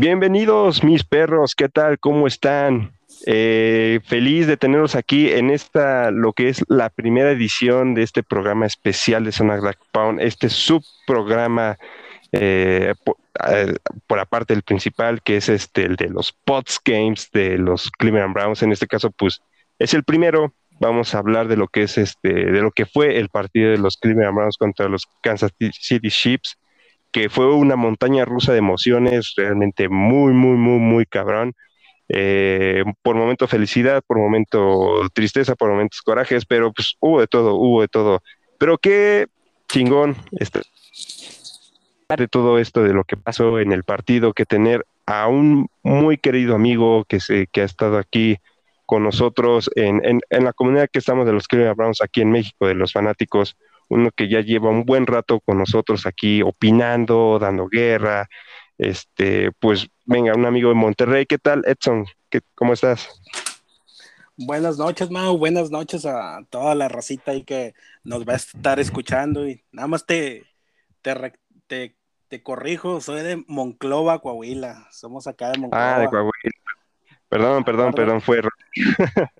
Bienvenidos mis perros, ¿qué tal? ¿Cómo están? Eh, feliz de tenerlos aquí en esta, lo que es la primera edición de este programa especial de Zona Black Pound, este subprograma eh, por, eh, por aparte del principal, que es este, el de los Pots Games de los Cleveland Browns. En este caso, pues es el primero. Vamos a hablar de lo que es este, de lo que fue el partido de los Cleveland Browns contra los Kansas City Chiefs que fue una montaña rusa de emociones, realmente muy, muy, muy, muy cabrón. Eh, por momento felicidad, por momento tristeza, por momentos corajes, pero pues hubo de todo, hubo de todo. Pero qué chingón este, de todo esto, de lo que pasó en el partido, que tener a un muy querido amigo que, se, que ha estado aquí con nosotros en, en, en la comunidad que estamos de los Cleveland Browns aquí en México, de los fanáticos, uno que ya lleva un buen rato con nosotros aquí opinando, dando guerra. Este, pues venga, un amigo de Monterrey, ¿qué tal, Edson? ¿Qué, ¿Cómo estás? Buenas noches, Mau, buenas noches a toda la racita ahí que nos va a estar escuchando y nada más te, te, te, te corrijo, soy de Monclova, Coahuila, somos acá de Monclova. Ah, de Coahuila. Perdón, perdón, Acuérdate. perdón, fue.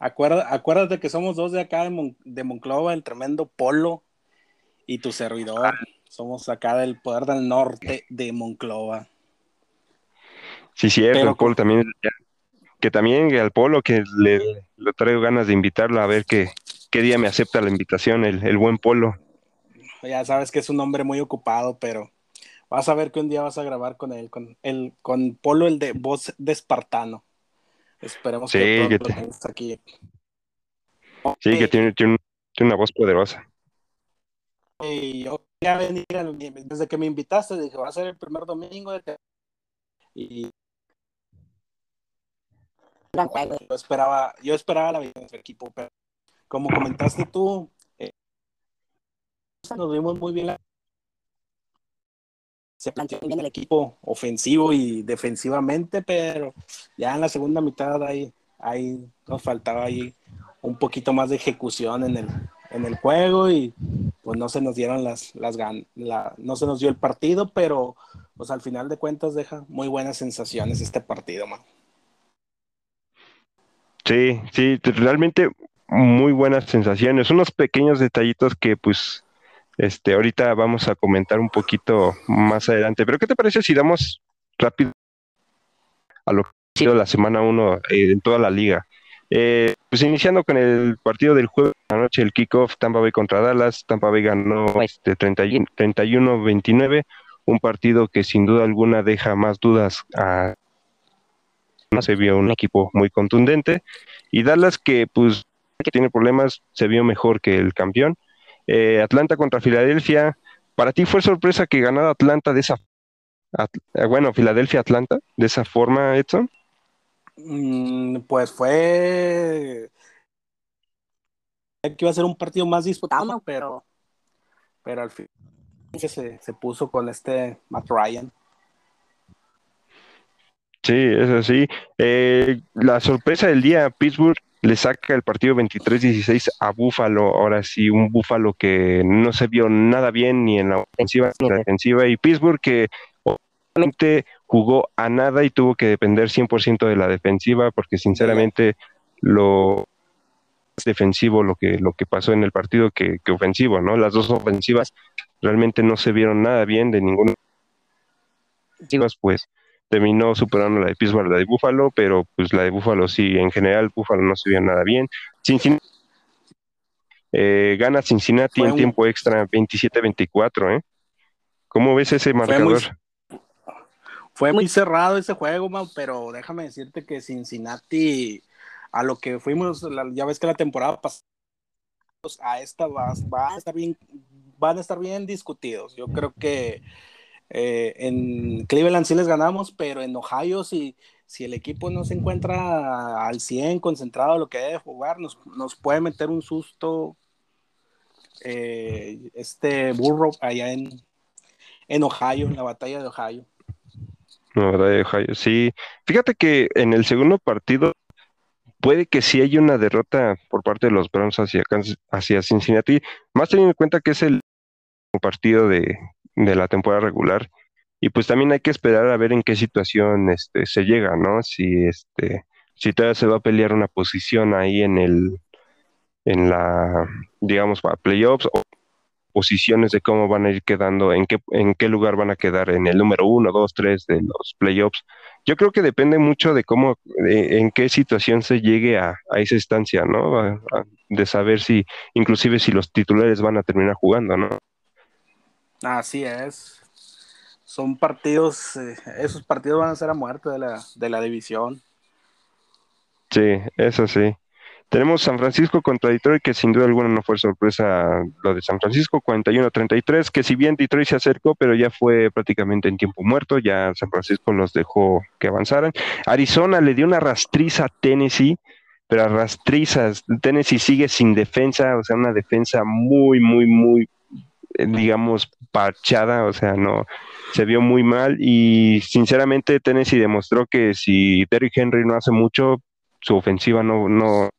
Acuérdate, acuérdate, que somos dos de acá de, Mon de, Monclova, el tremendo Polo y tu servidor. Ah. Somos acá del poder del norte de Monclova. Sí, cierto, Pero, el Polo también. Que también al Polo, que le, le, traigo ganas de invitarlo a ver qué, qué día me acepta la invitación, el, el buen Polo. Ya sabes que es un hombre muy ocupado, pero vas a ver que un día vas a grabar con él, con el con Polo, el de voz de espartano. Esperemos sí, que, que te... estés aquí. Sí, que tiene, tiene, tiene, una voz poderosa. Y yo quería venir, desde que me invitaste, dije, va a ser el primer domingo de y yo esperaba, yo esperaba la victoria de su equipo, pero como comentaste tú, eh, nos vimos muy bien la se planteó bien el equipo ofensivo y defensivamente, pero ya en la segunda mitad ahí, ahí nos faltaba ahí un poquito más de ejecución en el, en el juego y pues no se nos dieron las, las la, no se nos dio el partido, pero pues al final de cuentas deja muy buenas sensaciones este partido, man. Sí, sí, realmente muy buenas sensaciones, unos pequeños detallitos que pues este, ahorita vamos a comentar un poquito más adelante. Pero ¿qué te parece si damos rápido a lo que ha sido la semana 1 eh, en toda la liga? Eh, pues iniciando con el partido del jueves de la noche, el kickoff, Tampa Bay contra Dallas. Tampa Bay ganó este 31-29, un partido que sin duda alguna deja más dudas a no se vio un equipo muy contundente y Dallas que pues que tiene problemas se vio mejor que el campeón eh, Atlanta contra Filadelfia. ¿Para ti fue sorpresa que ganara Atlanta de esa At bueno, Filadelfia Atlanta de esa forma, Edson? Mm, pues fue que iba a ser un partido más disputado, pero pero al fin se, se puso con este Matt Ryan. Sí, es así. Eh, la sorpresa del día, Pittsburgh le saca el partido 23-16 a Búfalo. Ahora sí, un Búfalo que no se vio nada bien ni en la ofensiva ni en la defensiva. Y Pittsburgh que obviamente jugó a nada y tuvo que depender 100% de la defensiva porque sinceramente lo defensivo lo que lo que pasó en el partido que, que ofensivo, ¿no? Las dos ofensivas realmente no se vieron nada bien de ninguna pues terminó superando la de Pittsburgh, la de Buffalo, pero pues la de Buffalo sí, en general Buffalo no se vio nada bien. Cincinnati eh, gana Cincinnati en un... tiempo extra 27-24, ¿eh? ¿Cómo ves ese marcador? Fue muy, fue muy cerrado ese juego, man, pero déjame decirte que Cincinnati, a lo que fuimos, ya ves que la temporada pasada a esta va, va, a estar bien, van a estar bien discutidos. Yo creo que eh, en Cleveland sí les ganamos, pero en Ohio si, si el equipo no se encuentra al 100 concentrado lo que debe jugar, nos, nos puede meter un susto eh, este burro allá en, en Ohio, en la batalla de Ohio. La batalla de Ohio, sí. Fíjate que en el segundo partido puede que sí haya una derrota por parte de los Browns hacia, hacia Cincinnati, más teniendo en cuenta que es el partido de, de la temporada regular. y pues también hay que esperar a ver en qué situación este, se llega, ¿no? Si este, si todavía se va a pelear una posición ahí en el, en la, digamos, para playoffs o posiciones de cómo van a ir quedando, en qué, en qué lugar van a quedar en el número uno, dos, tres de los playoffs. Yo creo que depende mucho de cómo, en qué situación se llegue a, esa instancia, ¿no? de saber si, inclusive si los titulares van a terminar jugando, ¿no? Así es. Son partidos, eh, esos partidos van a ser a muerte de la, de la división. Sí, eso sí. Tenemos San Francisco contra Detroit, que sin duda alguna no fue sorpresa lo de San Francisco, 41-33, que si bien Detroit se acercó, pero ya fue prácticamente en tiempo muerto, ya San Francisco los dejó que avanzaran. Arizona le dio una rastriza a Tennessee, pero a rastrizas. Tennessee sigue sin defensa, o sea, una defensa muy, muy, muy, digamos, parchada, o sea, no, se vio muy mal y sinceramente Tennessee demostró que si Derrick Henry no hace mucho, su ofensiva no, no,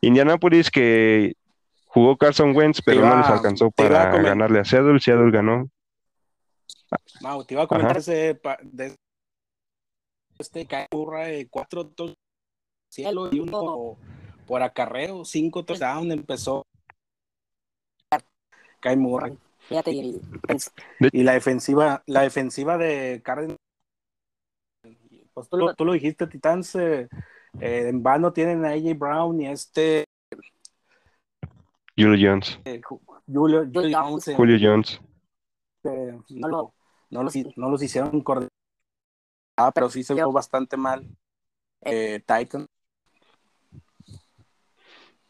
Indianapolis que jugó Carson Wentz, pero no les alcanzó para ganarle a Seattle. Seattle ganó. No, te iba a comentar ese de este burra de cuatro cielo y uno por acarreo, cinco touchdowns empezó Kai Murray. y, la defensiva, la defensiva de Cardinals, pues tú, lo, tú lo dijiste, Titans, eh, eh, en vano tienen a AJ Brown y este. Julio Jones. Eh, Julio, Jones. Eh, Julio Jones. no, lo, no, los, no los hicieron coordinar, ah, pero sí se vio bastante mal. Titan.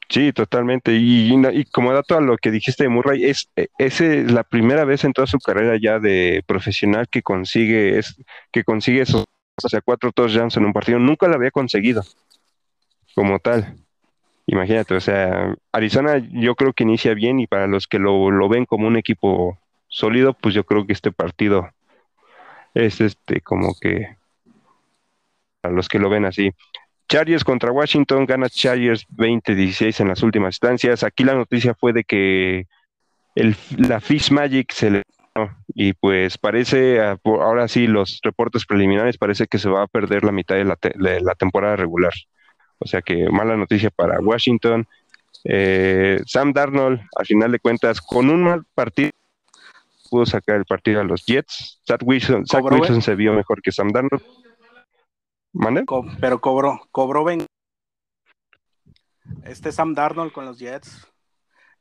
Sí, totalmente. Y, como dato a lo que dijiste de Murray, es, es la primera vez en toda su carrera ya de profesional que consigue, es, que consigue esos o sea, cuatro touchdowns en un partido, nunca lo había conseguido como tal. Imagínate, o sea, Arizona yo creo que inicia bien y para los que lo, ven como un equipo sólido, pues yo creo que este partido es este como que para los que lo ven así. Chargers contra Washington, gana Chargers 20-16 en las últimas instancias. Aquí la noticia fue de que el, la Fish Magic se le y pues parece, ah, ahora sí, los reportes preliminares parece que se va a perder la mitad de la, temporada regular. O sea que mala noticia para Washington. Eh, Sam Darnold, al final de cuentas, con un mal partido, pudo sacar el partido a los Jets. Zach Wilson, se vio mejor que Sam Darnold. ¿Mande? pero cobró, cobró ven. Este Sam Darnold con los Jets.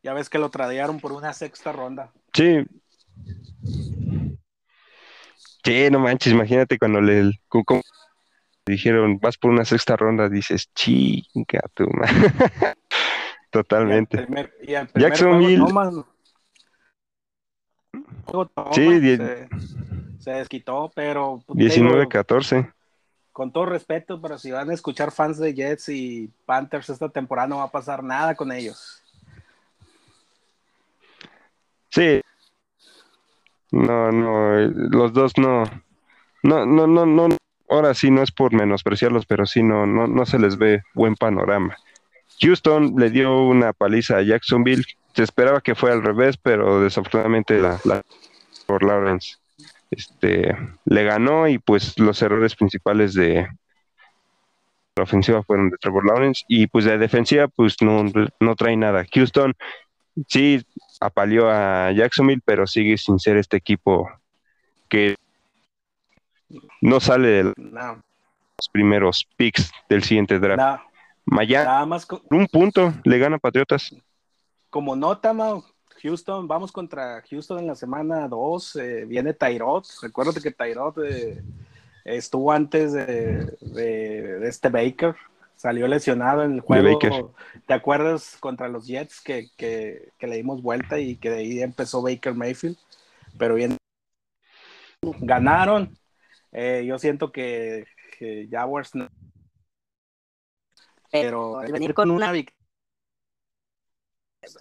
Ya ves que lo tradearon por una sexta ronda. Sí, Sí, no manches, imagínate cuando le dijeron vas por una sexta ronda, dices, chinga tu Totalmente. Jacksonville. sí, se, desquitó, pero 19-14. Con todo respeto, pero si van a escuchar fans de Jets y Panthers esta temporada no va a pasar nada con ellos. Sí, no, no, los dos no, no, no, no, no, ahora sí no es por menospreciarlos, pero sí no, no, no se les ve buen panorama. Houston le dio una paliza a Jacksonville, se esperaba que fuera al revés, pero desafortunadamente la, por Lawrence este, le ganó y pues los errores principales de la ofensiva fueron de Trevor Lawrence y pues de defensiva pues no, no trae nada. Houston sí apaleó a Jacksonville, pero sigue sin ser este equipo que no sale de los primeros picks del siguiente draft. Miami, más un punto, le gana Patriotas. Como nota, Houston, vamos contra Houston en la semana 2, eh, viene Tyrod, recuérdate que Tyrod eh, estuvo antes de, este Baker, salió lesionado en el juego. ¿Te acuerdas contra los Jets que, le dimos vuelta y que de ahí empezó Baker Mayfield? Pero bien, ganaron. Eh, yo siento que, que Jaguars no. Pero venir con una victoria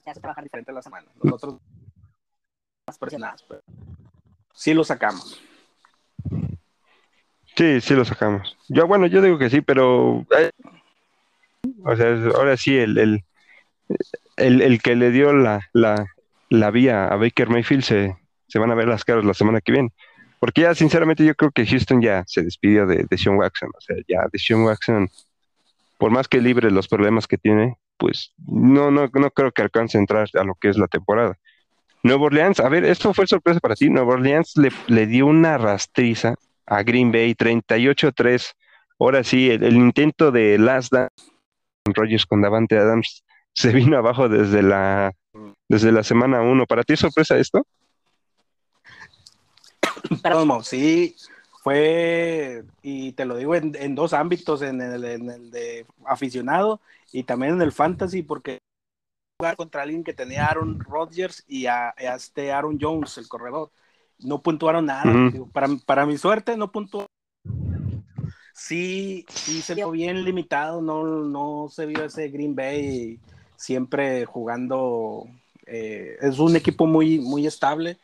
ya se trabaja diferente la semana. Nosotros más presionados, pero sí lo sacamos. Sí, sí lo sacamos. Yo, bueno, yo digo que sí, pero eh, o sea, ahora sí, el, el, el, que le dio la, la, la, vía a Baker Mayfield se, se van a ver las caras la semana que viene. Porque ya, sinceramente, yo creo que Houston ya se despidió de, de Sean Watson. O sea, ya de Sean Watson, por más que libre los problemas que tiene, pues no, no, no creo que alcance a entrar a lo que es la temporada. Nuevo Orleans, a ver, esto fue sorpresa para ti. Nuevo Orleans le, le dio una rastriza a Green Bay, 38-3. Ahora sí, el, intento de Last Dance Rogers con Davante Adams se vino abajo desde la, desde la semana 1. ¿Para ti es sorpresa esto? Perdón, sí, fue, y te lo digo en, dos ámbitos, en el, en el, de aficionado y también en el fantasy, porque jugar contra alguien que tenía Aaron Rodgers y a, este Aaron Jones, el corredor. No puntuaron nada. para, para, mi suerte, no puntuaron. Sí, sí se vio bien limitado, no, no se vio ese Green Bay siempre jugando. Eh, es un equipo muy, muy estable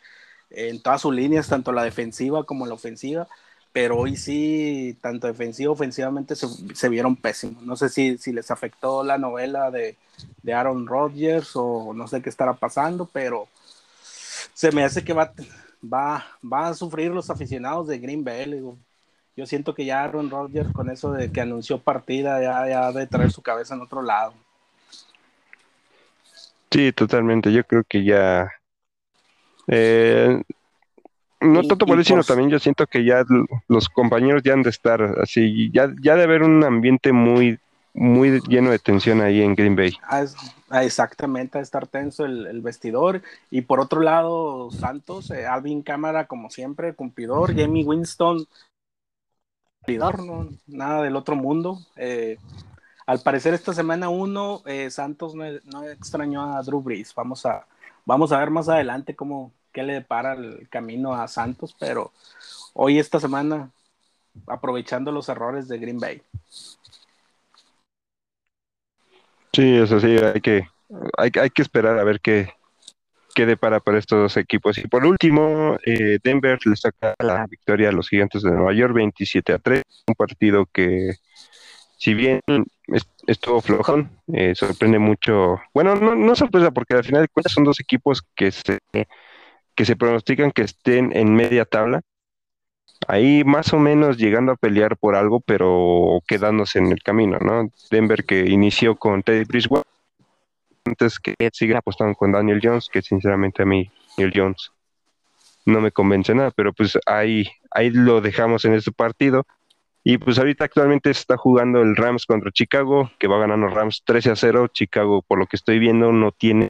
en todas sus líneas, tanto la defensiva como la ofensiva, pero hoy sí, tanto defensiva ofensivamente se, vieron pésimos. No sé si, si, les afectó la novela de, de, Aaron Rodgers o no sé qué estará pasando, pero se me hace que va, va, va a sufrir los aficionados de Green Bay. Yo siento que ya Aaron Rodgers con eso de que anunció partida ya, ya de traer su cabeza en otro lado. Sí, totalmente. Yo creo que ya eh, no tanto por eso, sino también yo siento que ya los compañeros ya han de estar así, ya, ya de haber un ambiente muy, muy lleno de tensión ahí en Green Bay. Ah, ah, exactamente, a estar tenso el, vestidor. Y por otro lado, Santos, eh, Alvin Cámara, como siempre, cumplidor, Jamie Winston, ¿no? nada del otro mundo. Eh, al parecer esta semana uno, Santos no, no, extrañó a Drew Brees. Vamos a, vamos a ver más adelante cómo, qué le depara el camino a Santos, pero hoy esta semana aprovechando los errores de Green Bay. Sí, eso sí, hay que, hay, que esperar a ver qué, qué depara para estos dos equipos. Y por último, eh, Denver le saca la victoria a los gigantes de Nueva York 27 a 3, un partido que si bien estuvo flojón, eh, sorprende mucho, bueno, no, no sorpresa porque al final de cuentas son dos equipos que se que se pronostican que estén en media tabla, ahí más o menos llegando a pelear por algo, pero quedándose en el camino, ¿no? Denver que inició con Teddy Bridgewater, antes que sigue apostando con Daniel Jones, que sinceramente a mí, Daniel Jones, no me convence nada, pero pues ahí, ahí lo dejamos en este partido. Y pues ahorita actualmente está jugando el Rams contra Chicago, que va ganando Rams 13 a 0. Chicago, por lo que estoy viendo, no tiene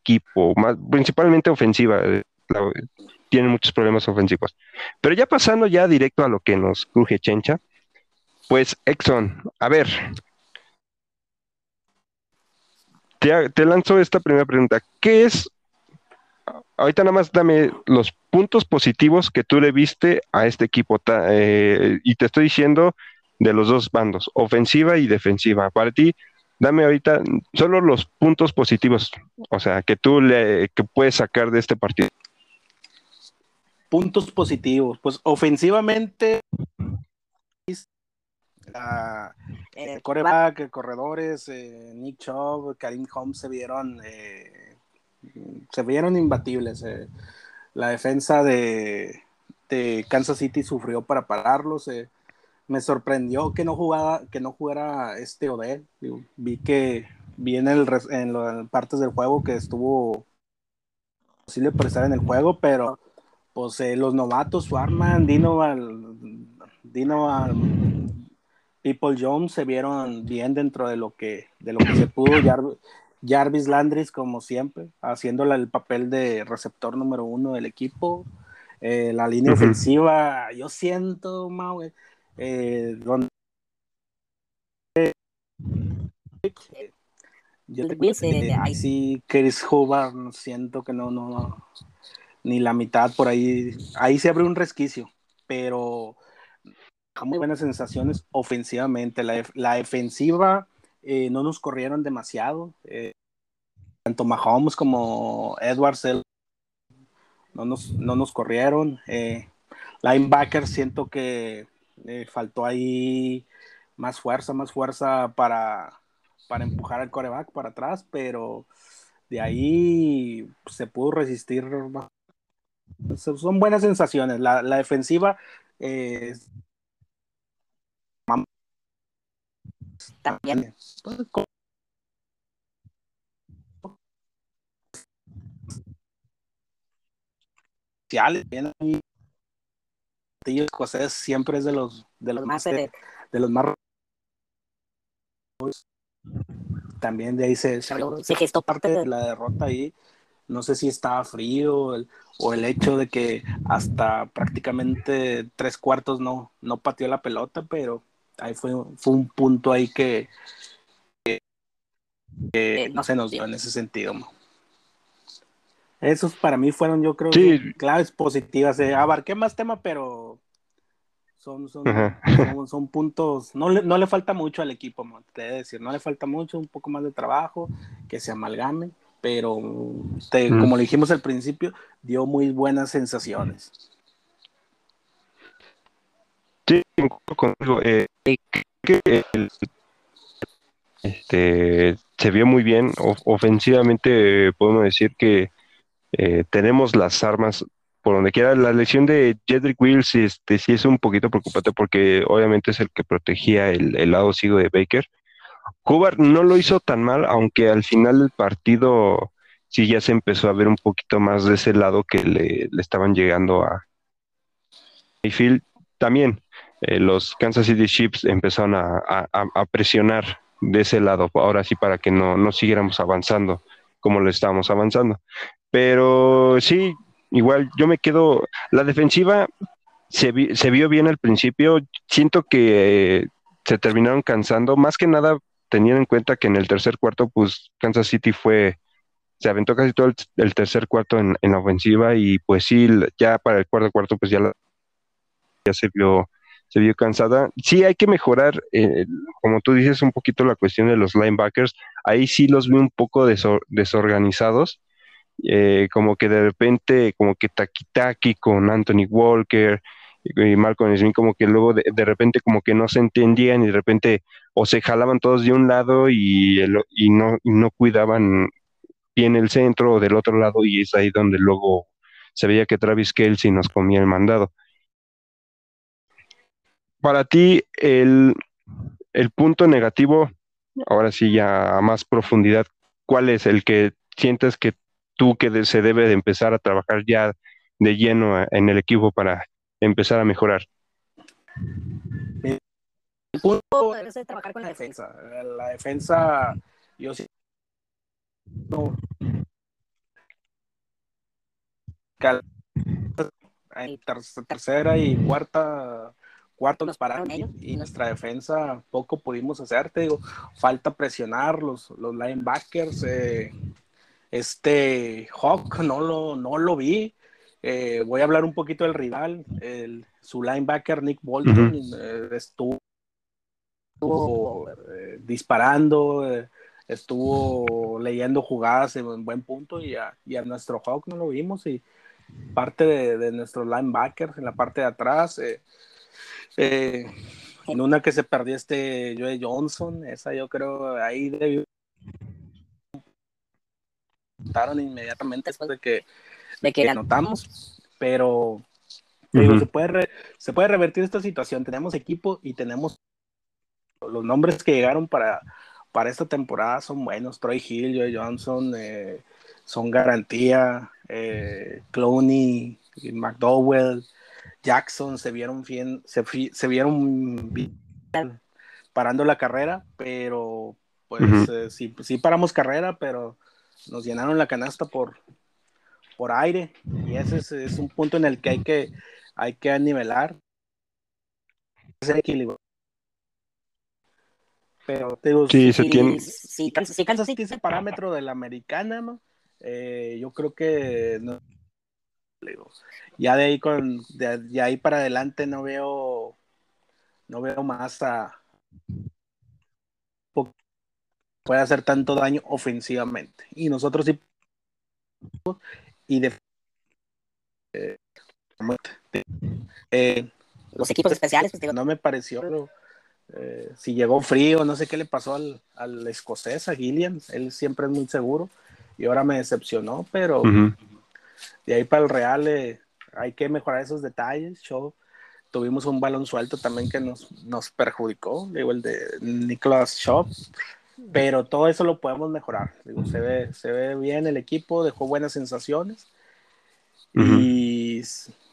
equipo, más, principalmente ofensiva. Eh, tienen muchos problemas ofensivos. Pero ya pasando ya directo a lo que nos cruje Chencha, pues Exxon, a ver, te, te lanzo esta primera pregunta. ¿Qué es? Ahorita nada más dame los puntos positivos que tú le viste a este equipo. Eh, y te estoy diciendo de los dos bandos, ofensiva y defensiva. Para ti, dame ahorita solo los puntos positivos, o sea, que tú le que puedes sacar de este partido puntos positivos. Pues ofensivamente, el coreback, corredores, eh, Nick Chubb, Karim Holmes se vieron, eh, se vieron imbatibles. Eh. La defensa de, Kansas City sufrió para pararlos. me sorprendió que no jugara, que no jugara este Odell. vi que vi en, el, en, en partes del juego que estuvo posible por estar en el juego, pero pues eh, los novatos, Swarman, Dino, Dino People Jones se vieron bien dentro de lo que, de lo que se pudo. Jarvis Landris, como siempre, haciéndole el papel de receptor número uno del equipo. Eh, la línea ofensiva, yo siento, Mau, eh, donde yo te, ahí sí, Chris Hoover, siento que no, no, no, ni la mitad por ahí. Ahí se abre un resquicio, pero muy buenas sensaciones ofensivamente. La, la defensiva eh, no nos corrieron demasiado. Eh, tanto Mahomes como Edwards no nos, no nos corrieron. Eh, linebacker siento que faltó ahí más fuerza, más fuerza para, para empujar al coreback para atrás, pero de ahí se pudo resistir Son buenas sensaciones. La, defensiva eh, también. escocés siempre es de los de los más de, los más también de ahí se, se, gestó parte de la derrota ahí no sé si estaba frío o el hecho de que hasta prácticamente tres cuartos no, no pateó la pelota, pero ahí fue, fue un punto ahí que, no se nos dio en ese sentido. Esos para mí fueron, yo creo, claves positivas. Eh, abarqué más tema, pero son, son, son, puntos. No le, no le falta mucho al equipo, te decir, no le falta mucho, un poco más de trabajo, que se amalgamen pero como le dijimos al principio, dio muy buenas sensaciones. Sí, contigo. Eh, este, se vio muy bien. ofensivamente podemos decir que eh, tenemos las armas por donde quiera. La lesión de Jedrick Wills este, sí es un poquito preocupante porque obviamente es el que protegía el, el lado ciego de Baker Hubbard no lo hizo tan mal, aunque al final del partido sí ya se empezó a ver un poquito más de ese lado que le, estaban llegando a Mayfield. También eh, los Kansas City Chiefs empezaron a, presionar de ese lado, ahora sí para que no, no siguiéramos avanzando como lo estábamos avanzando. Pero sí, igual yo me quedo, la defensiva se, se vio bien al principio, siento que se terminaron cansando, más que nada teniendo en cuenta que en el tercer cuarto, pues Kansas City fue, se aventó casi todo el, tercer cuarto en, la ofensiva y pues sí, ya para el cuarto cuarto, pues ya, ya se vio se vio cansada. Sí, hay que mejorar, eh, como tú dices, un poquito la cuestión de los linebackers. Ahí sí los vi un poco desorganizados, eh, como que de repente, como que taki-taki con Anthony Walker, y Malcolm Smith como que luego de, repente como que no se entendían y de repente o se jalaban todos de un lado y, y, no, no cuidaban bien el centro o del otro lado y es ahí donde luego se veía que Travis Kelsey nos comía el mandado. Para ti, el, el punto negativo, ahora sí ya a más profundidad, ¿cuál es el que sientes que tú que se debe de empezar a trabajar ya de lleno en el equipo para empezar a mejorar? El punto es trabajar con la defensa. La defensa, yo sí. No. En tercera y cuarta cuarto nos pararon y nuestra defensa poco pudimos hacer, te digo, falta presionar los, los linebackers, eh, este Hawk no lo, no lo vi, eh, voy a hablar un poquito del rival. El, su linebacker Nick Bolton eh, estuvo, eh, disparando, estuvo leyendo jugadas en buen punto y a, nuestro Hawk no lo vimos. Y parte de, de nuestros linebackers en la parte de atrás. en una que se perdió este Joe Johnson, esa yo creo ahí debió inmediatamente después de que de que notamos, pero se, puede se puede revertir esta situación. Tenemos equipo y tenemos los nombres que llegaron para, para esta temporada son buenos. Troy Hill, Joe Johnson, eh, son garantía. Eh, Clooney, McDowell, Jackson se vieron bien, se, se vieron bien parando la carrera, pero pues eh, sí, sí paramos carrera, pero nos llenaron la canasta por, por aire y ese es, un punto en el que hay que, hay que nivelar ese equilibrio. Pero te digo, sí, si, se tiene... si, Kansas City ese parámetro de la americana, eh, yo creo que no, ya de ahí con de, ahí para adelante no veo no veo más a puede hacer tanto daño ofensivamente. Y nosotros sí y de, eh, los equipos especiales, pues, no me pareció eh, si llegó frío, no sé qué le pasó al, al, escocés, a Gillian, él siempre es muy seguro y ahora me decepcionó, pero de ahí para el Real eh, hay que mejorar esos detalles. Yo, tuvimos un balón suelto también que nos, nos perjudicó, digo, el de Nicholas Shaw, pero todo eso lo podemos mejorar. Digo, se, ve, se ve bien el equipo, dejó buenas sensaciones y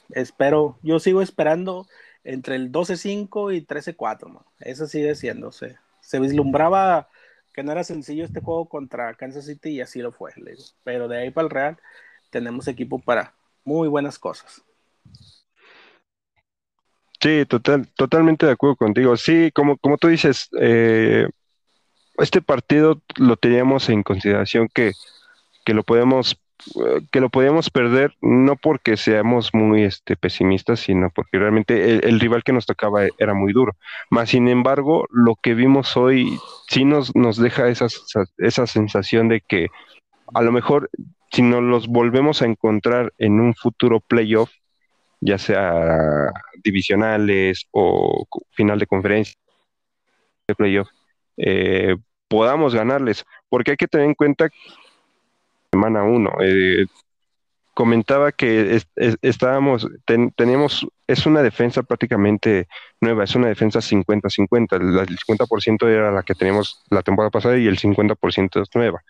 espero, yo sigo esperando entre el 12-5 y 13-4, eso sigue siendo, se, se vislumbraba que no era sencillo este juego contra Kansas City y así lo fue, pero de ahí para el Real tenemos equipo para muy buenas cosas. Sí, total, totalmente de acuerdo contigo. Sí, como, como tú dices, eh, este partido lo teníamos en consideración que, que lo podemos que lo podíamos perder no porque seamos muy este, pesimistas, sino porque realmente el, rival que nos tocaba era muy duro. Más sin embargo, lo que vimos hoy sí nos, nos deja esa, esa sensación de que a lo mejor si nos los volvemos a encontrar en un futuro playoff, ya sea divisionales o final de conferencia, de playoff, eh, podamos ganarles, porque hay que tener en cuenta semana uno. Eh, comentaba que estábamos, teníamos, es una defensa prácticamente nueva, es una defensa 50-50, el 50% era la que teníamos la temporada pasada y el 50% es nueva.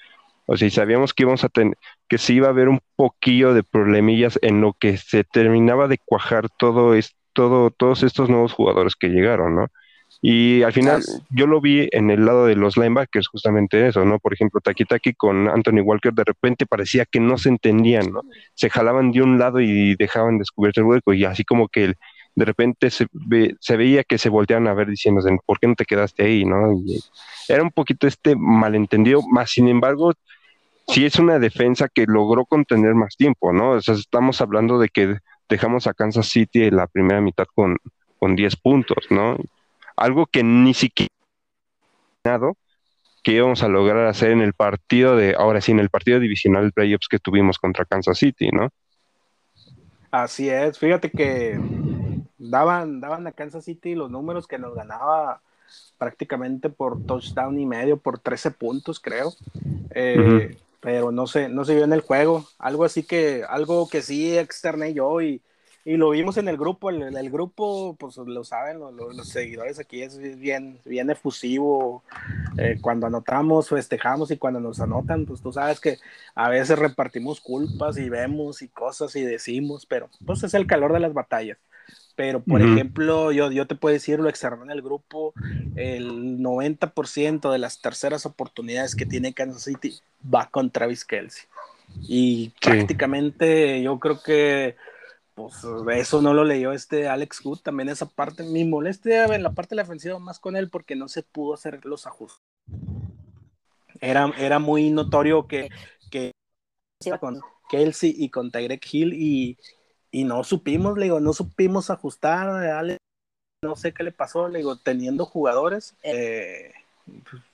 O sea, sabíamos que íbamos a tener, que sí iba a haber un poquillo de problemillas en lo que se terminaba de cuajar todo, es, todo todos estos nuevos jugadores que llegaron, ¿no? Y al final yo lo vi en el lado de los linebackers, justamente eso, ¿no? Por ejemplo, Taki Taki con Anthony Walker de repente parecía que no se entendían, ¿no? Se jalaban de un lado y dejaban descubierto el hueco y así como que de repente se, se veía que se volteaban a ver diciendo, ¿por qué no te quedaste ahí, no? era un poquito este malentendido, más sin embargo, sí es una defensa que logró contener más tiempo, ¿no? O sea, estamos hablando de que dejamos a Kansas City en la primera mitad con, con 10 puntos, ¿no? Algo que ni siquiera que íbamos a lograr hacer en el partido de, ahora sí, en el partido divisional de playoffs que tuvimos contra Kansas City, ¿no? Así es, fíjate que daban, daban a Kansas City los números que nos ganaba prácticamente por touchdown y medio, por 13 puntos, creo. Eh, pero no sé, no se vio en el juego. Algo así que, algo que sí externé yo y, y lo vimos en el grupo. El, el grupo, pues lo saben, los seguidores aquí es bien, bien efusivo. Eh, cuando anotamos, festejamos y cuando nos anotan, pues tú sabes que a veces repartimos culpas y vemos y cosas y decimos, pero pues es el calor de las batallas. Pero, por ejemplo, yo, yo te puedo decir, lo externo en el grupo, el 90% de las terceras oportunidades que tiene Kansas City va con Travis Kelsey. Y prácticamente yo creo que pues eso no lo leyó este Alex Good, también esa parte, mi molestia en la parte de la ofensiva más con él porque no se pudo hacer los ajustes. Era, era muy notorio que, que con Kelsey y con Tyrek Hill y, y no supimos, le digo, no supimos ajustar, no sé qué le pasó, le digo, teniendo jugadores, eh,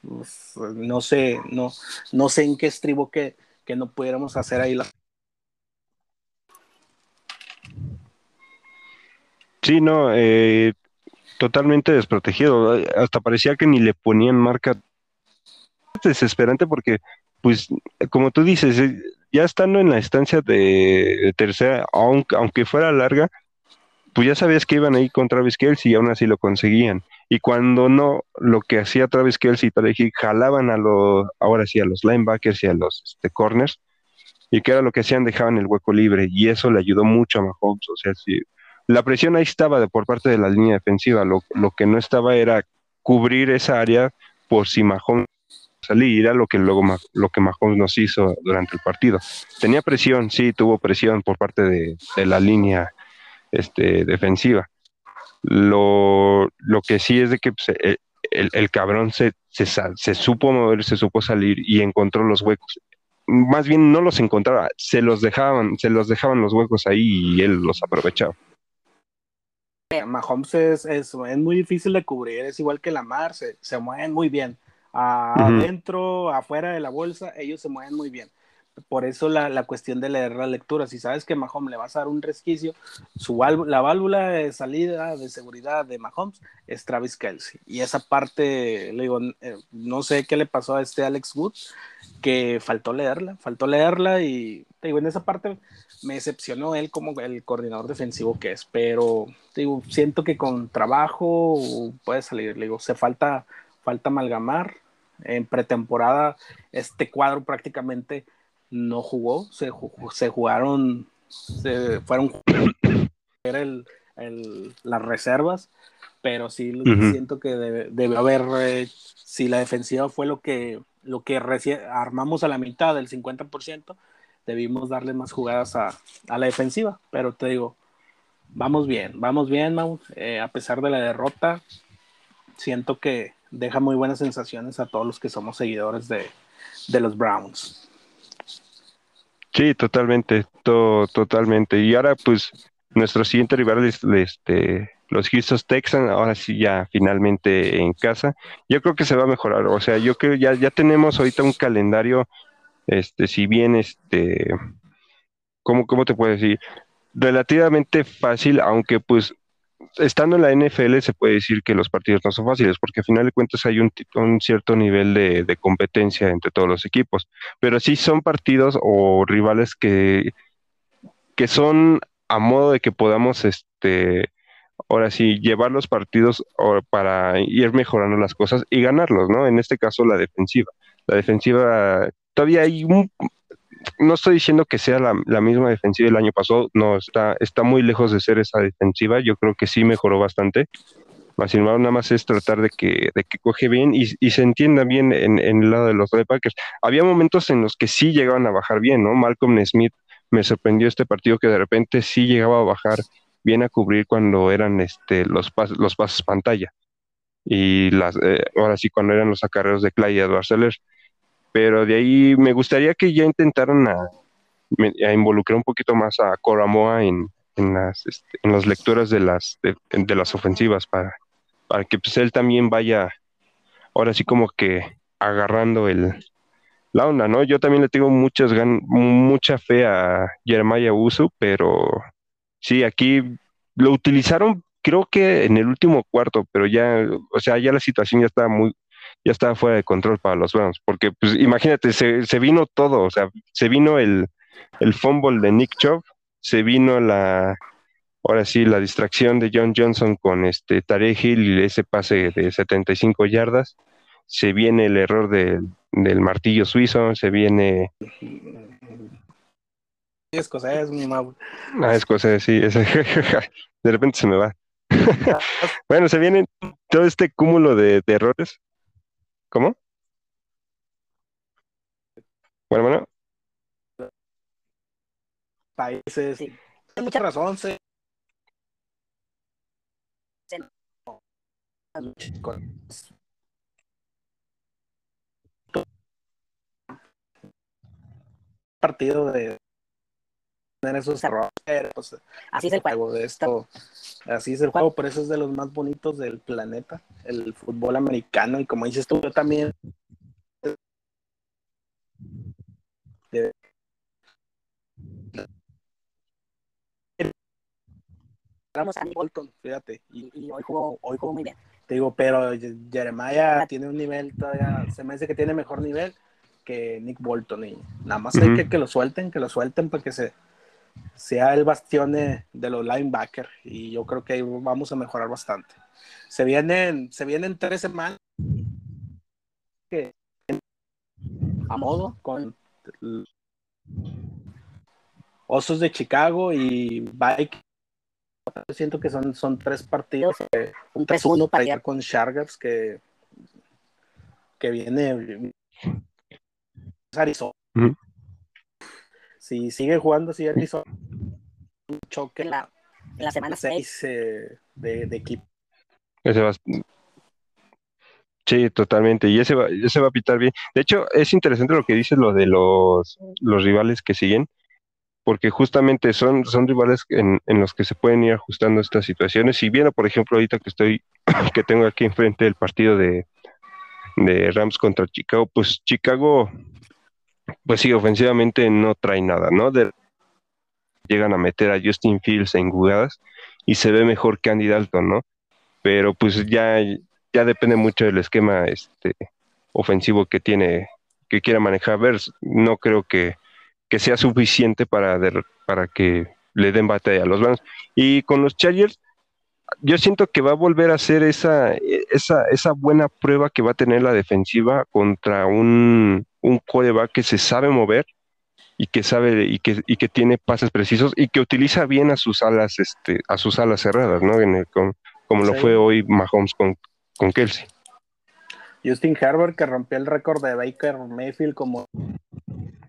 pues, no sé, no, no sé en qué estribo que, que no pudiéramos hacer ahí la... Sí, no, eh, totalmente desprotegido, hasta parecía que ni le ponían marca desesperante porque, pues, como tú dices, eh, ya estando en la estancia de, tercera, aunque, aunque fuera larga, pues ya sabías que iban ahí con Travis Kelsey y aún así lo conseguían. Y cuando no, lo que hacía Travis Kelsey y Tarek jalaban a los, ahora sí, a los linebackers y a los este, corners, y que era lo que hacían, dejaban el hueco libre, y eso le ayudó mucho a Mahomes. O sea, si la presión ahí estaba por parte de la línea defensiva, lo, lo que no estaba era cubrir esa área por si Mahomes salir, era lo que luego lo que Mahomes nos hizo durante el partido. Tenía presión, sí, tuvo presión por parte de, la línea este, defensiva. Lo, lo, que sí es de que pues, el, el, cabrón se, se, se, supo mover, se supo salir y encontró los huecos. Más bien no los encontraba, se los dejaban, se los dejaban los huecos ahí y él los aprovechaba. Mahomes es, es, muy difícil de cubrir, es igual que Lamar, se, se mueven muy bien adentro, afuera de la bolsa, ellos se mueven muy bien. Por eso la, la, cuestión de leer la lectura. Si sabes que Mahomes le vas a dar un resquicio, su la válvula de salida de seguridad de Mahomes es Travis Kelsey. Y esa parte, le digo, eh, no sé qué le pasó a este Alex Wood, que faltó leerla, faltó leerla y te digo, en esa parte me decepcionó él como el coordinador defensivo que es, pero te digo, siento que con trabajo puede salir, le digo, se falta, falta amalgamar. En pretemporada, este cuadro prácticamente no jugó, se, se jugaron, se fueron el, el, las reservas, pero sí siento que debe, haber, eh, si la defensiva fue lo que, lo que armamos a la mitad del 50%, debimos darle más jugadas a, la defensiva, pero te digo, vamos bien, vamos bien, Mau, eh, a pesar de la derrota, siento que deja muy buenas sensaciones a todos los que somos seguidores de, los Browns. Sí, totalmente, totalmente. Y ahora, pues, nuestro siguiente rival es este, los Houston Texans, ahora sí ya finalmente en casa. Yo creo que se va a mejorar. O sea, yo creo ya, ya tenemos ahorita un calendario este, si bien, este, ¿cómo, cómo te puedo decir? Relativamente fácil, aunque pues estando en la NFL se puede decir que los partidos no son fáciles, porque al final de cuentas hay un, un cierto nivel de, de, competencia entre todos los equipos, pero sí son partidos o rivales que, que son a modo de que podamos, este, ahora sí, llevar los partidos para ir mejorando las cosas y ganarlos, ¿no? En este caso la defensiva. La defensiva todavía hay un, no estoy diciendo que sea la, misma defensiva del año pasado, no, está, está muy lejos de ser esa defensiva, yo creo que sí mejoró bastante. Más sin embargo, nada más es tratar de que, de que coge bien y, se entienda bien en, el lado de los Packers. Había momentos en los que sí llegaban a bajar bien, ¿no? Malcolm Smith me sorprendió este partido que de repente sí llegaba a bajar bien a cubrir cuando eran este, los, los pasos pantalla. Y las, eh, ahora sí, cuando eran los acarreos de Clay y Edward pero de ahí me gustaría que ya intentaran a, involucrar un poquito más a Coramoa en, en las, este, lecturas de las, de, las ofensivas para, que pues, él también vaya ahora sí como que agarrando la onda, ¿no? Yo también le tengo muchas gan mucha fe a Jeremiah Usu, pero sí, aquí lo utilizaron creo que en el último cuarto, pero ya, o sea, ya la situación ya estaba muy, ya estaba fuera de control para los Browns, porque pues imagínate, se, vino todo, o sea, se vino el, el fumble de Nick Chubb, se vino la, ahora sí, la distracción de John Johnson con este Tarek Hill y ese pase de 75 yardas, se viene el error del martillo suizo, se viene... Escocés, mi mamá. Ah, escocés, sí, de repente se me va. bueno, se viene todo este cúmulo de errores ¿Cómo? Bueno, bueno. Países. Sí. Hay mucha razón, sí. partido de tener esos errores, pues, así es el juego de esto, así es el juego, por eso es de los más bonitos del planeta, el fútbol americano, y como dices tú, yo también Vamos a Bolton, fíjate, y, hoy, jugó, hoy jugó muy bien. Te digo, pero Jeremiah tiene un nivel todavía, se me dice que tiene mejor nivel que Nick Bolton y nada más hay que, que lo suelten, que lo suelten para que se, sea el bastión de, los linebackers y yo creo que ahí vamos a mejorar bastante. Se vienen, se vienen tres semanas a modo con Osos de Chicago y Bike. Siento que son, son tres partidos, eh, un 3-1 para ir con Chargers que, que viene Arizona si sigue jugando así Arizona, un choque en la, en la semana 6 eh, de, de, equipo. Ese va, sí, totalmente. Y ese va, ese va a pitar bien. De hecho, es interesante lo que dices, lo de los, los rivales que siguen, porque justamente son, son rivales en, en, los que se pueden ir ajustando estas situaciones. Si bien, por ejemplo, ahorita que estoy, que tengo aquí enfrente el partido de, de Rams contra Chicago, pues Chicago pues sí, ofensivamente no trae nada, ¿no? llegan a meter a Justin Fields en jugadas y se ve mejor que Andy Dalton, ¿no? Pero pues ya, ya depende mucho del esquema este, ofensivo que tiene, que quiera manejar Vers. No creo que, que sea suficiente para, para que le den batalla a los Browns. Y con los Chargers, yo siento que va a volver a ser esa, esa, esa buena prueba que va a tener la defensiva contra un, un coreback que se sabe mover y que sabe y que, y que tiene pases precisos y que utiliza bien a sus alas, este, a sus alas cerradas, ¿no? como lo fue hoy Mahomes con, con Kelsey. Justin Herbert que rompió el récord de Baker Mayfield como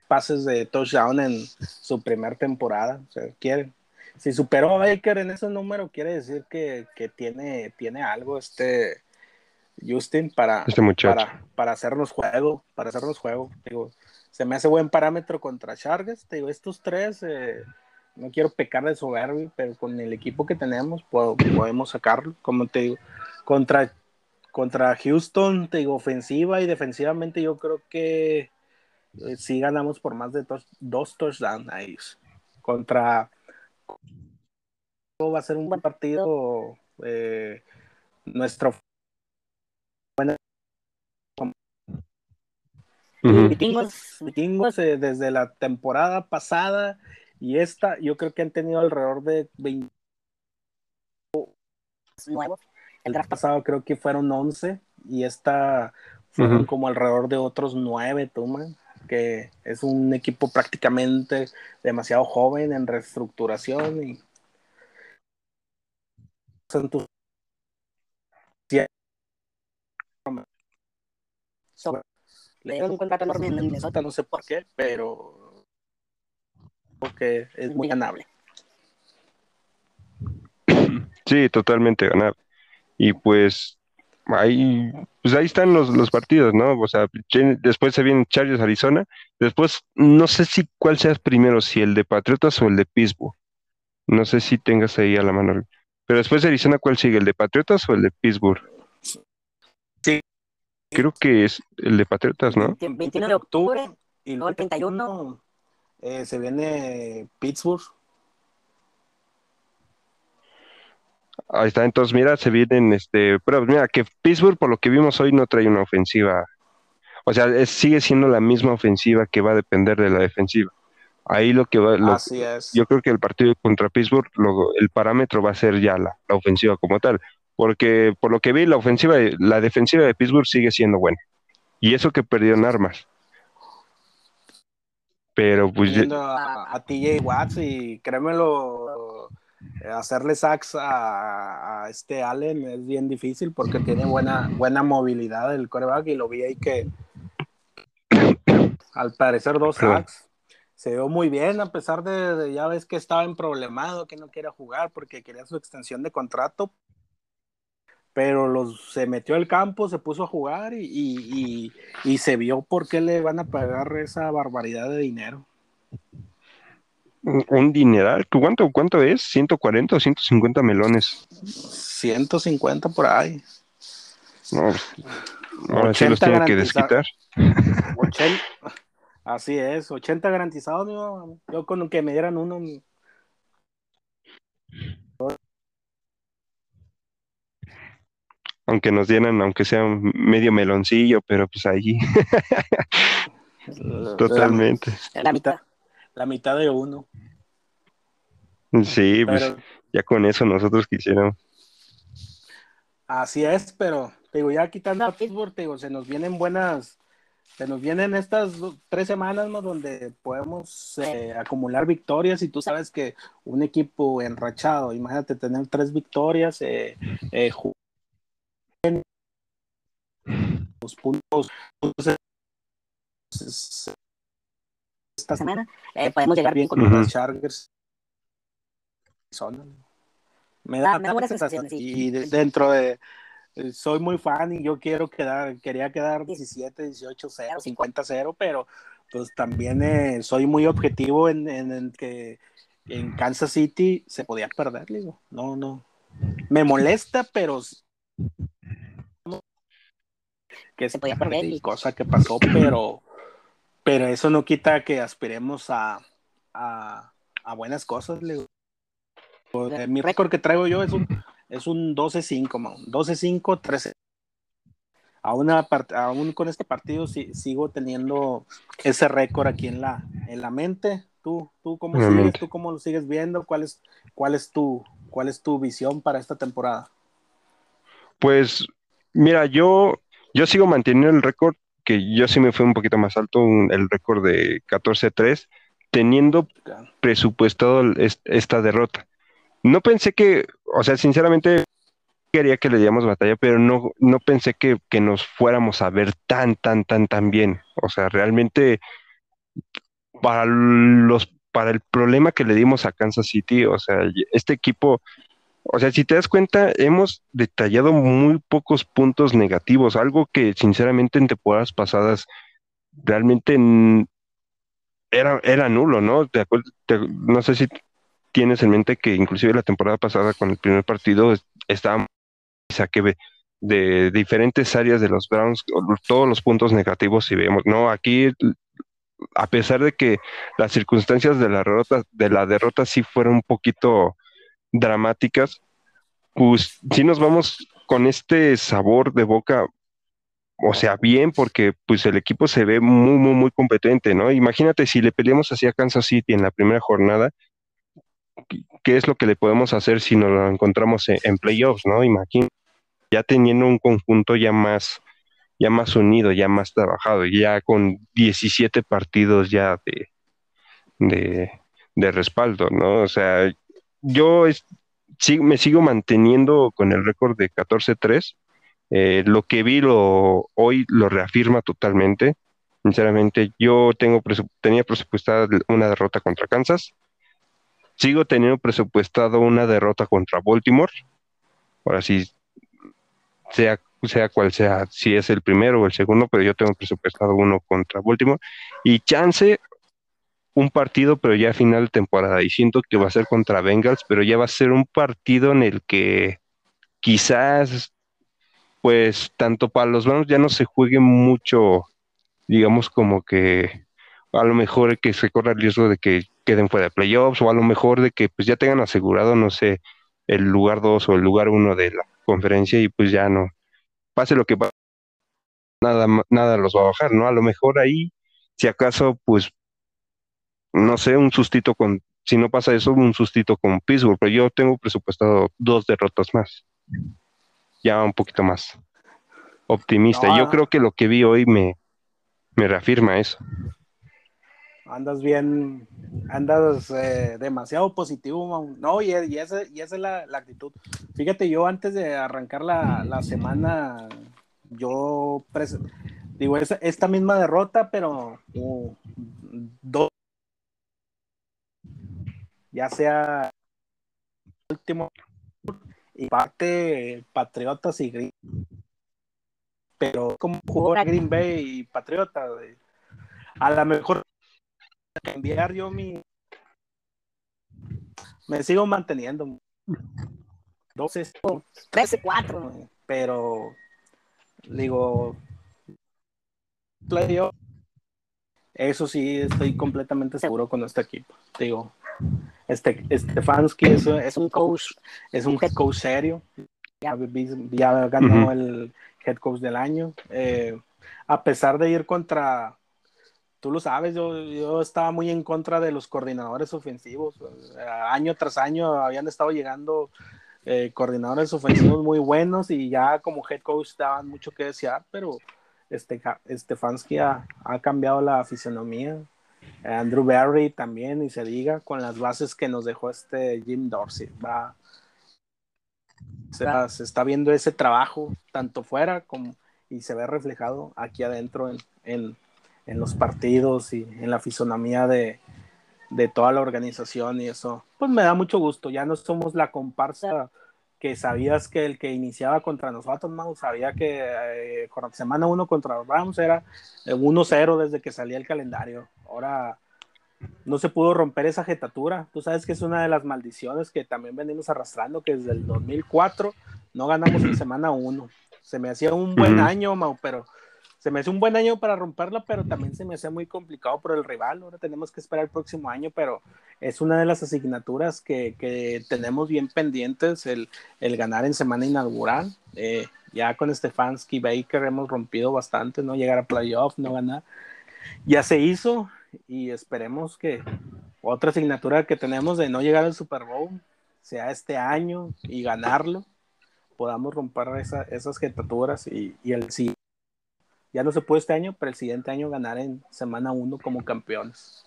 pases de touchdown en su primer temporada. O sea, quiere, si superó a Baker en ese número, quiere decir que, tiene, tiene algo este Justin para, este para, para hacernos juego, para hacernos juego. Digo, se me hace buen parámetro contra Chargers. Te digo, estos tres, eh, no quiero pecar de soberbio, pero con el equipo que tenemos podemos sacarlo. Como te digo, contra, contra Houston, te digo, ofensiva y defensivamente, yo creo que eh, sí ganamos por más de dos touchdowns a ellos. Contra va a ser un buen partido. Eh, nuestro Vikingos, eh, desde la temporada pasada y esta, yo creo que han tenido alrededor de 20 nuevos. El draft pasado creo que fueron 11 y esta fueron como alrededor de otros 9, toma, que es un equipo prácticamente demasiado joven en reestructuración y le dieron un contrato enorme en Minnesota, no sé por qué, pero porque es muy ganable. Sí, totalmente ganable. Y pues ahí, pues ahí están los, los partidos, ¿no? O sea, después se vienen Chargers Arizona, después no sé si cuál sea primero, si el de Patriotas o el de Pittsburgh. No sé si tengas ahí a la mano. Pero después de Arizona, ¿cuál sigue? ¿El de Patriotas o el de Pittsburgh? Sí, creo que es el de Patriotas, ¿no? 21 de octubre y luego el 31 eh, se viene Pittsburgh. Ahí está, entonces mira, se vienen, este, pero mira, que Pittsburgh por lo que vimos hoy no trae una ofensiva, o sea, sigue siendo la misma ofensiva que va a depender de la defensiva. Ahí lo que va, Así es. yo creo que el partido contra Pittsburgh, el parámetro va a ser ya la, la ofensiva como tal porque por lo que vi, la ofensiva, la defensiva de Pittsburgh sigue siendo buena. Y eso que perdieron armas. Pero pues. A, a, TJ Watts y créemelo, hacerle sacks a, este Allen es bien difícil porque tiene buena, buena movilidad el coreback y lo vi ahí que al parecer dos sacks. Se vio muy bien a pesar de, de, ya ves que estaba en problemado, que no quiere jugar porque quería su extensión de contrato, pero los, se metió al campo, se puso a jugar y, se vio por qué le van a pagar esa barbaridad de dinero. Un dineral, ¿cuánto, cuánto es? ¿140 o 150 melones? 150 por ahí. No, ahora sí los tengo que desquitar. así es, 80 garantizados, yo con que me dieran uno aunque nos dieran, aunque sea medio meloncillo, pero pues ahí. Totalmente. La, mitad, la mitad de uno. Sí, pues ya con eso nosotros quisiéramos. Así es, pero te digo, ya quitando a Pittsburgh, te digo, se nos vienen buenas, se nos vienen estas tres semanas ¿no? donde podemos eh, acumular victorias y tú sabes que un equipo enrachado, imagínate tener tres victorias, eh, eh, los puntos, esta semana eh, podemos llegar bien con los Chargers. Me da, una buena sensación. Y dentro de eh, soy muy fan y yo quiero quedar, quería quedar 17, 18, 0, 50, 0, pero pues también eh, soy muy objetivo en, en, que en Kansas City se podía perder, digo, no, no, me molesta, pero que se podía perder y cosa que pasó, pero, pero eso no quita que aspiremos a, a, buenas cosas. Mi récord que traigo yo es un, es un 12-5, 12-5, 13. aún, aún con este partido sigo teniendo ese récord aquí en la, en la mente. ¿Tú, tú, cómo sigues, ¿Tú cómo lo sigues viendo? ¿Cuál es, cuál, es tu, ¿Cuál es tu visión para esta temporada? Pues mira, yo, yo sigo manteniendo el récord, que yo sí me fui un poquito más alto, el récord de 14-3, teniendo presupuestado esta derrota. No pensé que, o sea, sinceramente quería que le diéramos batalla, pero no, no pensé que, nos fuéramos a ver tan, tan, tan, tan bien. O sea, realmente para los para el problema que le dimos a Kansas City, o sea, este equipo, o sea, si te das cuenta, hemos detallado muy pocos puntos negativos, algo que sinceramente en temporadas pasadas realmente era, era nulo, ¿no? no sé si tienes en mente que inclusive la temporada pasada con el primer partido estábamos saqué de diferentes áreas de los Browns todos los puntos negativos y vemos, no, aquí a pesar de que las circunstancias de la derrota, de la derrota sí fueron un poquito dramáticas, pues sí nos vamos con este sabor de boca, o sea, bien, porque pues el equipo se ve muy, muy, muy competente, ¿no? Imagínate si le peleamos así a Kansas City en la primera jornada, ¿qué es lo que le podemos hacer si nos lo encontramos en, playoffs, ¿no? Imagínate, ya teniendo un conjunto ya más, ya más unido, ya más trabajado, ya con 17 partidos ya de, de, respaldo, ¿no? O sea, yo me sigo manteniendo con el récord de 14-3. Eh, lo que vi lo, hoy lo reafirma totalmente. Sinceramente, yo tengo tenía presupuestada una derrota contra Kansas. Sigo teniendo presupuestado una derrota contra Baltimore. Ahora sí, sea sea cual sea, si es el primero o el segundo, pero yo tengo presupuestado uno contra Baltimore. Y chance un partido, pero ya a final de temporada. Y siento que va a ser contra Bengals, pero ya va a ser un partido en el que quizás, pues, tanto para los Browns ya no se juegue mucho, digamos, como que a lo mejor que se corra el riesgo de que queden fuera de playoffs, o a lo mejor de que pues ya tengan asegurado, no sé, el lugar 2 o el lugar 1 de la conferencia y pues ya no, pase lo que pase, nada, nada los va a bajar, ¿no? A lo mejor ahí, si acaso, pues, no sé, un sustito con, si no pasa eso, un sustito con Pittsburgh, pero yo tengo presupuestado dos derrotas más, ya un poquito más optimista. yo creo que lo que vi hoy me, me reafirma eso. Andas bien, andas eh, demasiado positivo, no, y, y, esa, y esa es la, actitud. Fíjate, yo antes de arrancar la, la semana, yo digo, esta misma derrota, pero uh, dos, ya sea último y parte Patriotas y Green, pero como jugó Green Bay y Patriotas, a lo mejor cambiar yo mi. Me sigo manteniendo. 12, 13, 4. Pero, digo, playoff. Eso sí, estoy completamente seguro con este equipo. Digo, este, Stefanski es, es un coach, es un head coach serio. Ya, ya ganó el head coach del año. Eh, a pesar de ir contra tú lo sabes, yo, yo estaba muy en contra de los coordinadores ofensivos. Año tras año habían estado llegando eh, coordinadores ofensivos muy buenos y ya como head coach daban mucho que desear, pero este, Stefanski ha, ha cambiado la fisionomía. Andrew Barry también, y se diga, con las bases que nos dejó este Jim Dorsey. Va, se, está viendo ese trabajo tanto fuera como y se ve reflejado aquí adentro en en los partidos y en la fisonomía de, toda la organización y eso, pues me da mucho gusto. Ya no somos la comparsa que sabías que el que iniciaba contra nosotros, Mau, sabía que eh, semana uno contra los Rams era 1-0 desde que salía el calendario. Ahora no se pudo romper esa jetatura. Tú sabes que es una de las maldiciones que también venimos arrastrando, que desde el 2004 no ganamos en semana 1. Se me hacía un buen año, Mau, pero se me hace un buen año para romperla, pero también se me hace muy complicado por el rival. Ahora tenemos que esperar el próximo año, pero es una de las asignaturas que, tenemos bien pendientes, el, ganar en semana inaugural. Eh, ya con Stefanski Baker hemos rompido bastante, no llegar a playoff, no ganar. Ya se hizo y esperemos que otra asignatura que tenemos de no llegar al Super Bowl sea este año y ganarlo, podamos romper esas jetaturas y, y el siguiente ya no se puede este año, pero el siguiente año ganar en semana uno como campeones.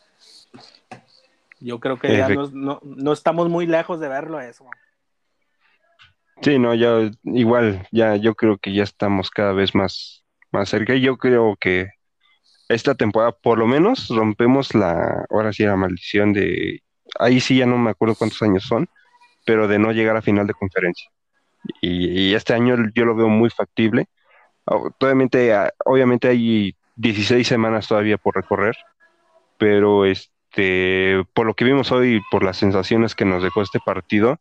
Yo creo que ya no, no, estamos muy lejos de verlo eso. Sí, no, ya igual, ya yo creo que ya estamos cada vez más, más cerca y yo creo que esta temporada por lo menos rompemos la, ahora sí, la maldición de, ahí sí ya no me acuerdo cuántos años son, pero de no llegar a final de conferencia. Y, y este año yo lo veo muy factible Obviamente, ah, obviamente hay 16 semanas todavía por recorrer, pero este, por lo que vimos hoy, por las sensaciones que nos dejó este partido,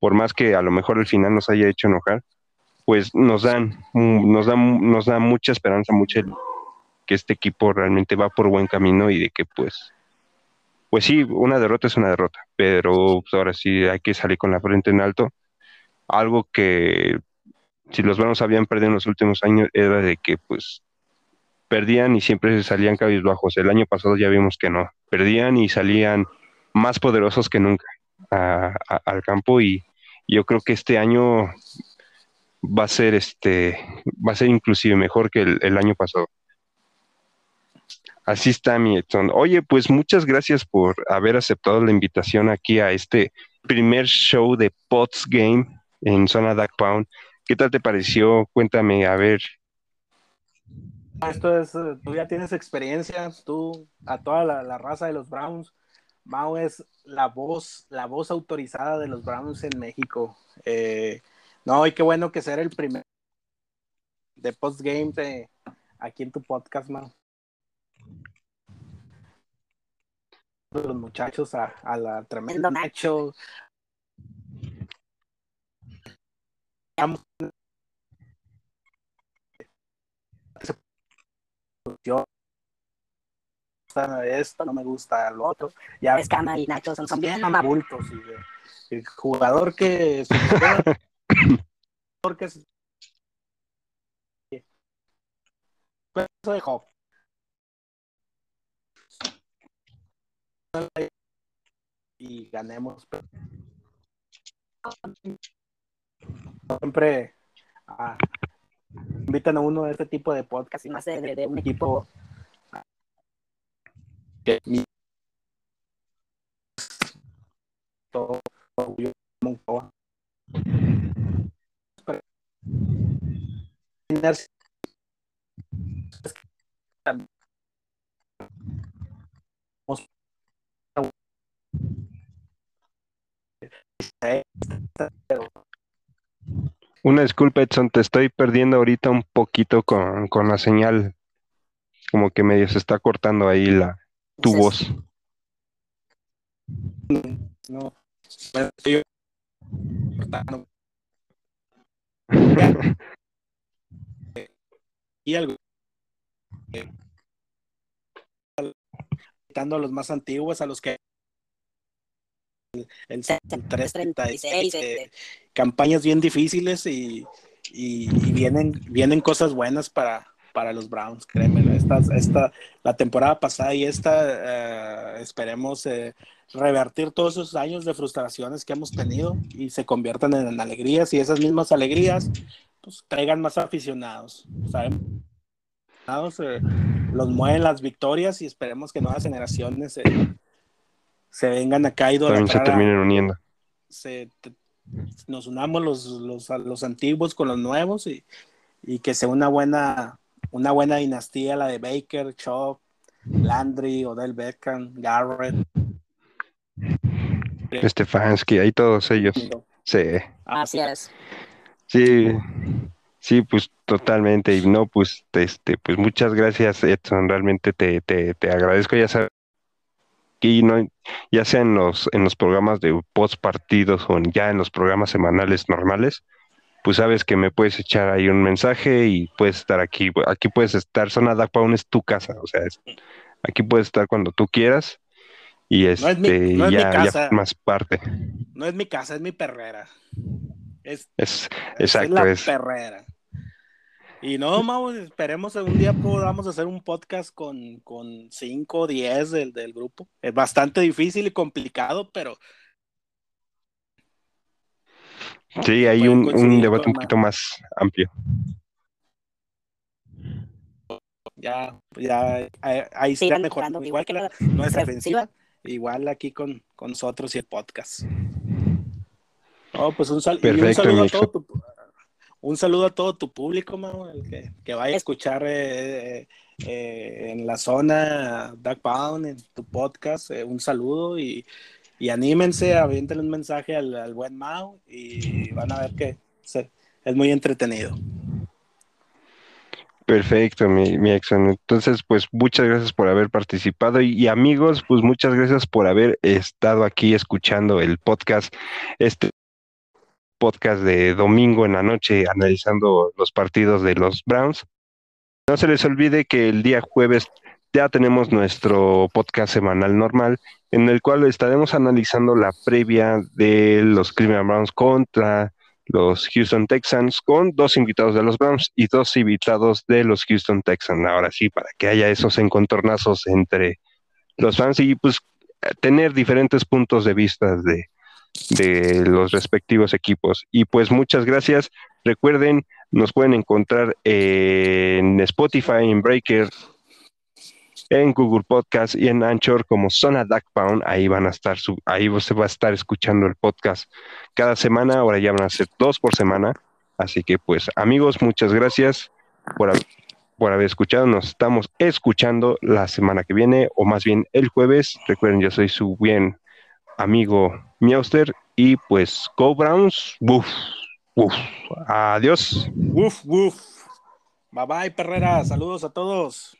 por más que a lo mejor el final nos haya hecho enojar, pues nos dan, nos dan, nos da mucha esperanza, mucho que este equipo realmente va por buen camino y de que pues, pues sí, una derrota es una derrota, pero pues, ahora sí hay que salir con la frente en alto. Algo que si los Browns habían perdido en los últimos años era de que pues perdían y siempre salían cabizbajos. El año pasado ya vimos que no, perdían y salían más poderosos que nunca al campo y yo creo que este año va a ser este va a ser inclusive mejor que el, año pasado. Así está mi Edson. Oye, pues muchas gracias por haber aceptado la invitación aquí a este primer show de Pots Game en zona Duck Pound. ¿Qué tal te pareció? Cuéntame, a ver. Esto es, eh, tú ya tienes experiencia, tú, a toda la, raza de los Browns. Mao es la voz, la voz autorizada de los Browns en México. Eh, no, y qué bueno que ser el primer de postgame de, aquí en tu podcast, Mao. Los muchachos a, a la tremenda Nacho, yo esto, no me gusta lo otro. Ya ves, Cama y Nacho son, son bien mamabultos. Y, el jugador que... porque es... Eso dejó. Y ganemos siempre ah, invitan a uno de este tipo de podcast y más de, de un equipo. Que todo Una disculpa, Edson, te estoy perdiendo ahorita un poquito con, la señal. Como que medio se está cortando ahí la tu voz. No, estoy y algo quitando a los más antiguos, a los que el, 336, eh, campañas bien difíciles y, vienen, vienen cosas buenas para, para los Browns, créeme. Esta, esta, la temporada pasada y esta, eh, esperemos eh, revertir todos esos años de frustraciones que hemos tenido y se conviertan en, alegrías y esas mismas alegrías pues, traigan más aficionados. Sabemos los mueven las victorias y esperemos que nuevas generaciones se vengan acá y También se terminen uniendo. nos unamos los, los, los, antiguos con los nuevos y, y, que sea una buena, una buena dinastía la de Baker, Chop, Landry, Odell Beckham, Garrett. Stefanski, ahí todos ellos. Sí. Así es. Sí, sí, pues totalmente. Y no, pues, este, pues muchas gracias, Edson. Realmente te, te, te agradezco. Ya sabes aquí, ¿no? ya sea en los, en los programas de post partidos o ya en los programas semanales normales, pues sabes que me puedes echar ahí un mensaje y puedes estar aquí. Aquí puedes estar, Zona Pound es tu casa, o sea, aquí puedes estar cuando tú quieras y este, ya, más parte. No es mi casa, es mi perrera. Es, es exacto. Es la perrera. Y no, Mau, esperemos un día podamos hacer un podcast con, con cinco o diez del, del grupo. Es bastante difícil y complicado, pero Sí, hay un, un, debate un poquito más amplio. Ya, ya, ahí sí, está mejorando, igual que la, nuestra ofensiva, igual aquí con, con nosotros y el podcast. Oh, pues un, sal Perfecto, un saludo a todo tu, un saludo a todo tu público, el que, que, vaya a escuchar eh, eh, en la zona Duck Pound, en tu podcast, eh, un saludo y, y anímense, aviéntenle un mensaje al, al, buen Mao y van a ver que es muy entretenido. Perfecto, mi, mi Exxon. Entonces, pues muchas gracias por haber participado y, amigos, pues muchas gracias por haber estado aquí escuchando el podcast, este podcast de domingo en la noche analizando los partidos de los Browns. No se les olvide que el día jueves ya tenemos nuestro podcast semanal normal en el cual estaremos analizando la previa de los Cleveland Browns contra los Houston Texans con dos invitados de los Browns y dos invitados de los Houston Texans. Ahora sí, para que haya esos encontornazos entre los fans y pues tener diferentes puntos de vista de, de los respectivos equipos. Y pues muchas gracias. Recuerden, nos pueden encontrar en Spotify, en Breaker, en Google Podcast y en Anchor como Zona Duck Pound. Ahí van a estar, ahí se va a estar escuchando el podcast cada semana. Ahora ya van a ser dos por semana. Así que pues amigos, muchas gracias por, por haber escuchado. Nos estamos escuchando la semana que viene o más bien el jueves. Recuerden, yo soy su bien amigo Miauster y pues Go Browns. Uf, uf. Adiós. Uf, uf. Bye bye, Perrera. Saludos a todos.